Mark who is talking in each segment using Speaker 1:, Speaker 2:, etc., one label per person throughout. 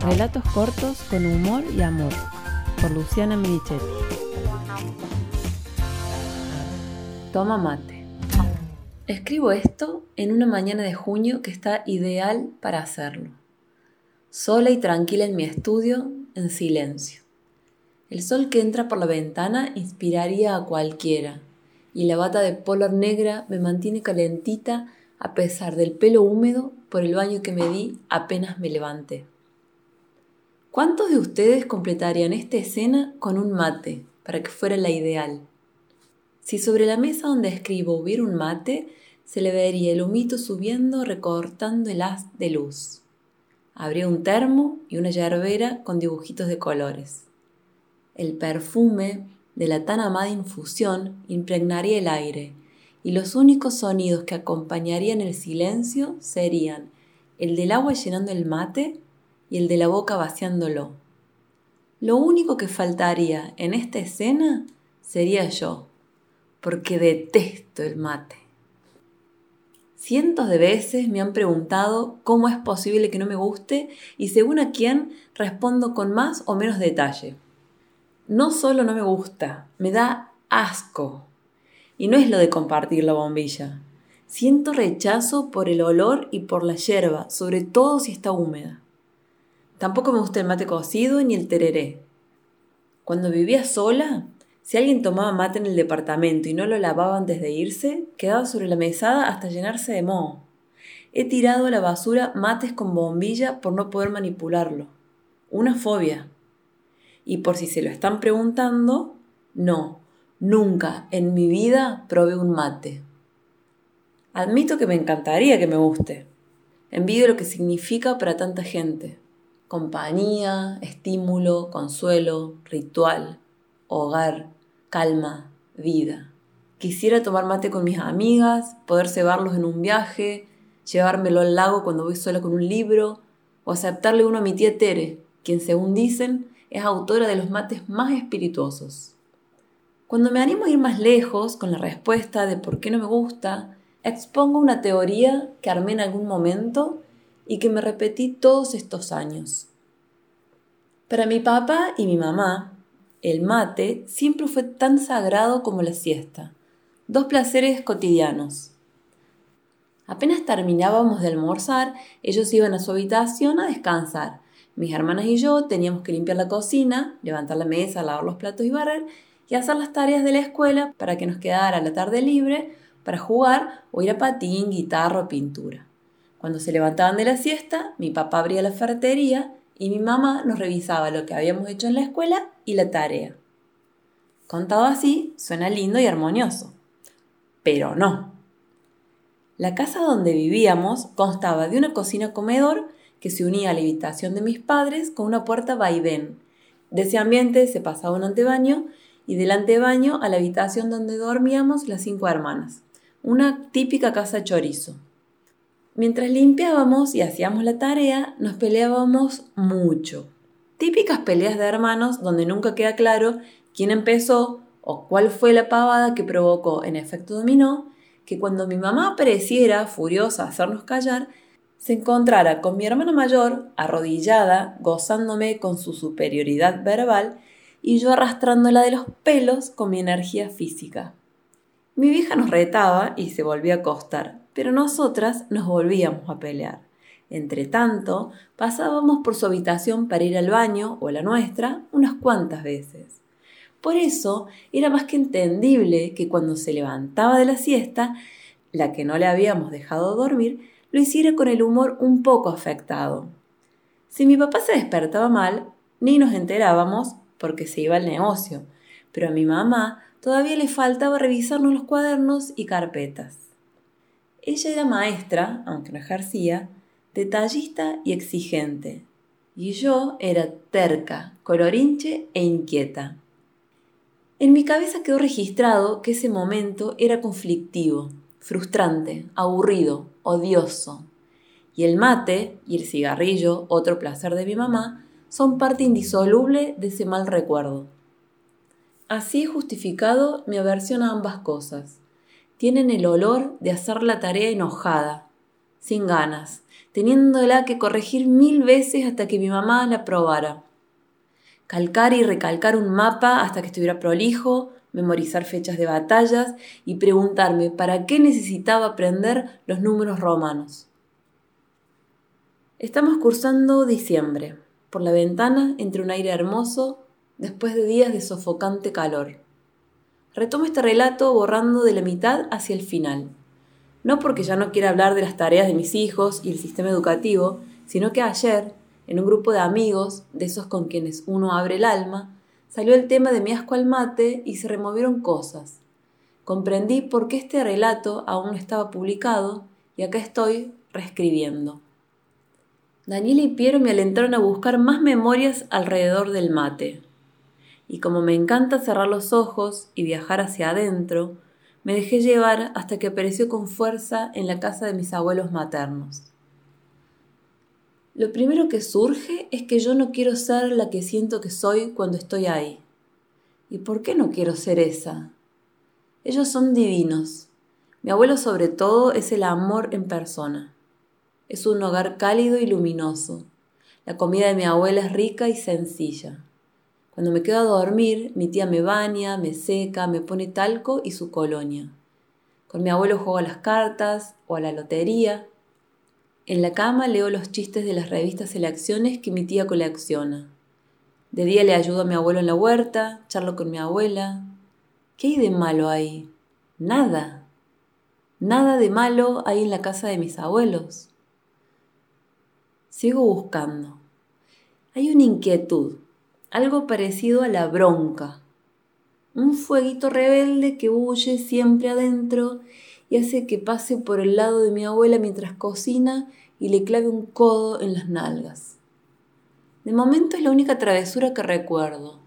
Speaker 1: Relatos cortos con humor y amor, por Luciana Milichetti. Toma mate. Escribo esto en una mañana de junio que está ideal para hacerlo. Sola y tranquila en mi estudio, en silencio. El sol que entra por la ventana inspiraría a cualquiera, y la bata de polar negra me mantiene calentita a pesar del pelo húmedo por el baño que me di apenas me levanté. ¿Cuántos de ustedes completarían esta escena con un mate para que fuera la ideal? Si sobre la mesa donde escribo hubiera un mate, se le vería el humito subiendo recortando el haz de luz. Habría un termo y una yerbera con dibujitos de colores. El perfume de la tan amada infusión impregnaría el aire, y los únicos sonidos que acompañarían el silencio serían el del agua llenando el mate y el de la boca vaciándolo. Lo único que faltaría en esta escena sería yo, porque detesto el mate. Cientos de veces me han preguntado cómo es posible que no me guste y según a quién respondo con más o menos detalle. No solo no me gusta, me da asco. Y no es lo de compartir la bombilla. Siento rechazo por el olor y por la hierba, sobre todo si está húmeda. Tampoco me gusta el mate cocido ni el tereré. Cuando vivía sola, si alguien tomaba mate en el departamento y no lo lavaba antes de irse, quedaba sobre la mesada hasta llenarse de moho. He tirado a la basura mates con bombilla por no poder manipularlo. Una fobia. Y por si se lo están preguntando, no, nunca en mi vida probé un mate. Admito que me encantaría que me guste. Envidio lo que significa para tanta gente compañía, estímulo, consuelo, ritual, hogar, calma, vida. Quisiera tomar mate con mis amigas, poder cebarlos en un viaje, llevármelo al lago cuando voy sola con un libro, o aceptarle uno a mi tía Tere, quien según dicen es autora de los mates más espirituosos. Cuando me animo a ir más lejos con la respuesta de por qué no me gusta, expongo una teoría que armé en algún momento y que me repetí todos estos años. Para mi papá y mi mamá, el mate siempre fue tan sagrado como la siesta, dos placeres cotidianos. Apenas terminábamos de almorzar, ellos iban a su habitación a descansar. Mis hermanas y yo teníamos que limpiar la cocina, levantar la mesa, lavar los platos y barrer, y hacer las tareas de la escuela para que nos quedara la tarde libre para jugar o ir a patín, guitarra o pintura. Cuando se levantaban de la siesta, mi papá abría la ferretería y mi mamá nos revisaba lo que habíamos hecho en la escuela y la tarea. Contado así, suena lindo y armonioso. Pero no. La casa donde vivíamos constaba de una cocina-comedor que se unía a la habitación de mis padres con una puerta vaivén. De ese ambiente se pasaba un antebaño y del antebaño a la habitación donde dormíamos las cinco hermanas. Una típica casa chorizo. Mientras limpiábamos y hacíamos la tarea, nos peleábamos mucho. Típicas peleas de hermanos donde nunca queda claro quién empezó o cuál fue la pavada que provocó en efecto dominó que cuando mi mamá apareciera, furiosa a hacernos callar, se encontrara con mi hermana mayor, arrodillada, gozándome con su superioridad verbal, y yo arrastrándola de los pelos con mi energía física. Mi vieja nos retaba y se volvía a acostar, pero nosotras nos volvíamos a pelear. Entre tanto, pasábamos por su habitación para ir al baño o a la nuestra unas cuantas veces. Por eso era más que entendible que cuando se levantaba de la siesta, la que no le habíamos dejado dormir, lo hiciera con el humor un poco afectado. Si mi papá se despertaba mal, ni nos enterábamos porque se iba al negocio, pero a mi mamá todavía le faltaba revisarnos los cuadernos y carpetas. Ella era maestra, aunque no ejercía, detallista y exigente, y yo era terca, colorinche e inquieta. En mi cabeza quedó registrado que ese momento era conflictivo, frustrante, aburrido, odioso. Y el mate y el cigarrillo, otro placer de mi mamá, son parte indisoluble de ese mal recuerdo. Así he justificado mi aversión a ambas cosas tienen el olor de hacer la tarea enojada, sin ganas, teniéndola que corregir mil veces hasta que mi mamá la probara. Calcar y recalcar un mapa hasta que estuviera prolijo, memorizar fechas de batallas y preguntarme para qué necesitaba aprender los números romanos. Estamos cursando diciembre. Por la ventana entre un aire hermoso después de días de sofocante calor. Retomo este relato borrando de la mitad hacia el final. No porque ya no quiera hablar de las tareas de mis hijos y el sistema educativo, sino que ayer, en un grupo de amigos, de esos con quienes uno abre el alma, salió el tema de mi asco al mate y se removieron cosas. Comprendí por qué este relato aún no estaba publicado y acá estoy reescribiendo. Daniel y Piero me alentaron a buscar más memorias alrededor del mate. Y como me encanta cerrar los ojos y viajar hacia adentro, me dejé llevar hasta que apareció con fuerza en la casa de mis abuelos maternos. Lo primero que surge es que yo no quiero ser la que siento que soy cuando estoy ahí. ¿Y por qué no quiero ser esa? Ellos son divinos. Mi abuelo sobre todo es el amor en persona. Es un hogar cálido y luminoso. La comida de mi abuela es rica y sencilla. Cuando me quedo a dormir, mi tía me baña, me seca, me pone talco y su colonia. Con mi abuelo juego a las cartas o a la lotería. En la cama leo los chistes de las revistas Selecciones que mi tía colecciona. De día le ayudo a mi abuelo en la huerta, charlo con mi abuela. ¿Qué hay de malo ahí? Nada. Nada de malo hay en la casa de mis abuelos. Sigo buscando. Hay una inquietud, algo parecido a la bronca. Un fueguito rebelde que huye siempre adentro y hace que pase por el lado de mi abuela mientras cocina y le clave un codo en las nalgas. De momento es la única travesura que recuerdo,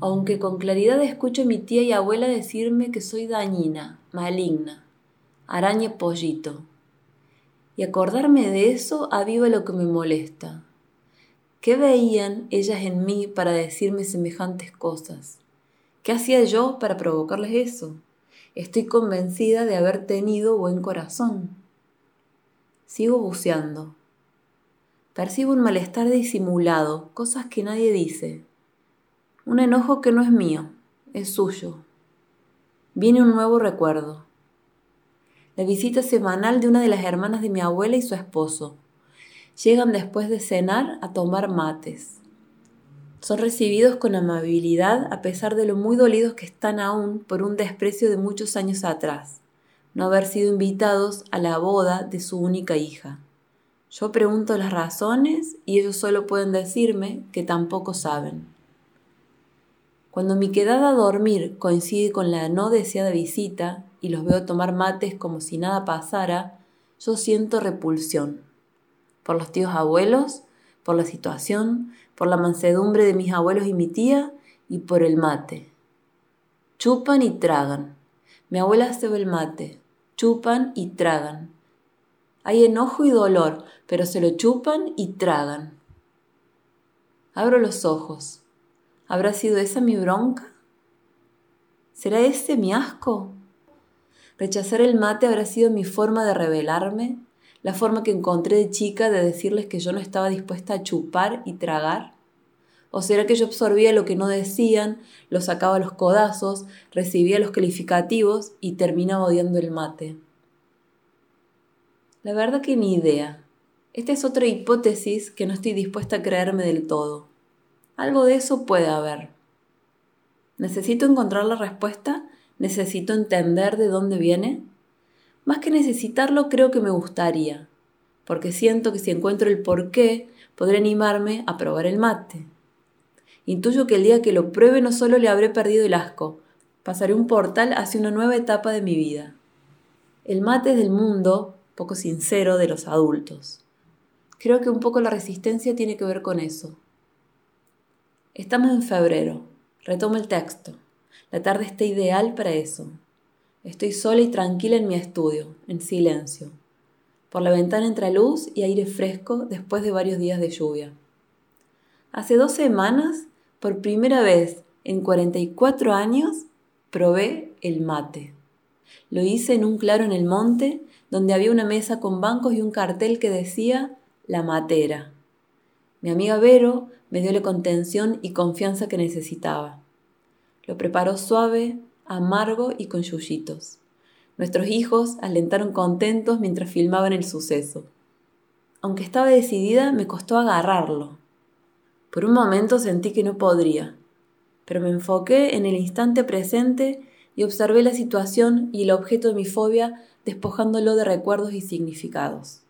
Speaker 1: aunque con claridad escucho a mi tía y abuela decirme que soy dañina, maligna, araña pollito. Y acordarme de eso aviva lo que me molesta. ¿Qué veían ellas en mí para decirme semejantes cosas? ¿Qué hacía yo para provocarles eso? Estoy convencida de haber tenido buen corazón. Sigo buceando. Percibo un malestar disimulado, cosas que nadie dice. Un enojo que no es mío, es suyo. Viene un nuevo recuerdo. La visita semanal de una de las hermanas de mi abuela y su esposo, llegan después de cenar a tomar mates. Son recibidos con amabilidad a pesar de lo muy dolidos que están aún por un desprecio de muchos años atrás, no haber sido invitados a la boda de su única hija. Yo pregunto las razones y ellos solo pueden decirme que tampoco saben. Cuando mi quedada a dormir coincide con la no deseada visita y los veo tomar mates como si nada pasara, yo siento repulsión por los tíos abuelos, por la situación, por la mansedumbre de mis abuelos y mi tía y por el mate. Chupan y tragan. Mi abuela hace el mate. Chupan y tragan. Hay enojo y dolor, pero se lo chupan y tragan. Abro los ojos. ¿Habrá sido esa mi bronca? ¿Será ese mi asco? ¿Rechazar el mate habrá sido mi forma de rebelarme? La forma que encontré de chica de decirles que yo no estaba dispuesta a chupar y tragar? ¿O será que yo absorbía lo que no decían, lo sacaba los codazos, recibía los calificativos y terminaba odiando el mate? La verdad que ni idea. Esta es otra hipótesis que no estoy dispuesta a creerme del todo. Algo de eso puede haber. ¿Necesito encontrar la respuesta? ¿Necesito entender de dónde viene? Más que necesitarlo, creo que me gustaría, porque siento que si encuentro el por qué, podré animarme a probar el mate. Intuyo que el día que lo pruebe no solo le habré perdido el asco, pasaré un portal hacia una nueva etapa de mi vida. El mate es del mundo, poco sincero, de los adultos. Creo que un poco la resistencia tiene que ver con eso. Estamos en febrero. Retomo el texto. La tarde está ideal para eso. Estoy sola y tranquila en mi estudio, en silencio. Por la ventana entra luz y aire fresco después de varios días de lluvia. Hace dos semanas, por primera vez en 44 años, probé el mate. Lo hice en un claro en el monte, donde había una mesa con bancos y un cartel que decía La Matera. Mi amiga Vero me dio la contención y confianza que necesitaba. Lo preparó suave, amargo y con yuyitos. Nuestros hijos alentaron contentos mientras filmaban el suceso. Aunque estaba decidida, me costó agarrarlo. Por un momento sentí que no podría, pero me enfoqué en el instante presente y observé la situación y el objeto de mi fobia despojándolo de recuerdos y significados.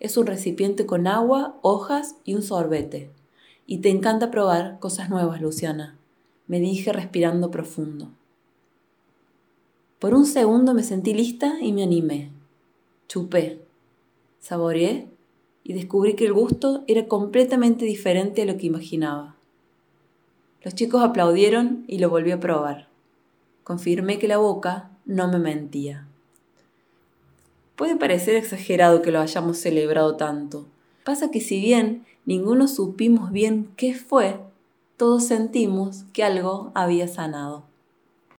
Speaker 1: Es un recipiente con agua, hojas y un sorbete. Y te encanta probar cosas nuevas, Luciana, me dije respirando profundo. Por un segundo me sentí lista y me animé. Chupé, saboreé y descubrí que el gusto era completamente diferente a lo que imaginaba. Los chicos aplaudieron y lo volví a probar. Confirmé que la boca no me mentía. Puede parecer exagerado que lo hayamos celebrado tanto. Pasa que si bien ninguno supimos bien qué fue, todos sentimos que algo había sanado.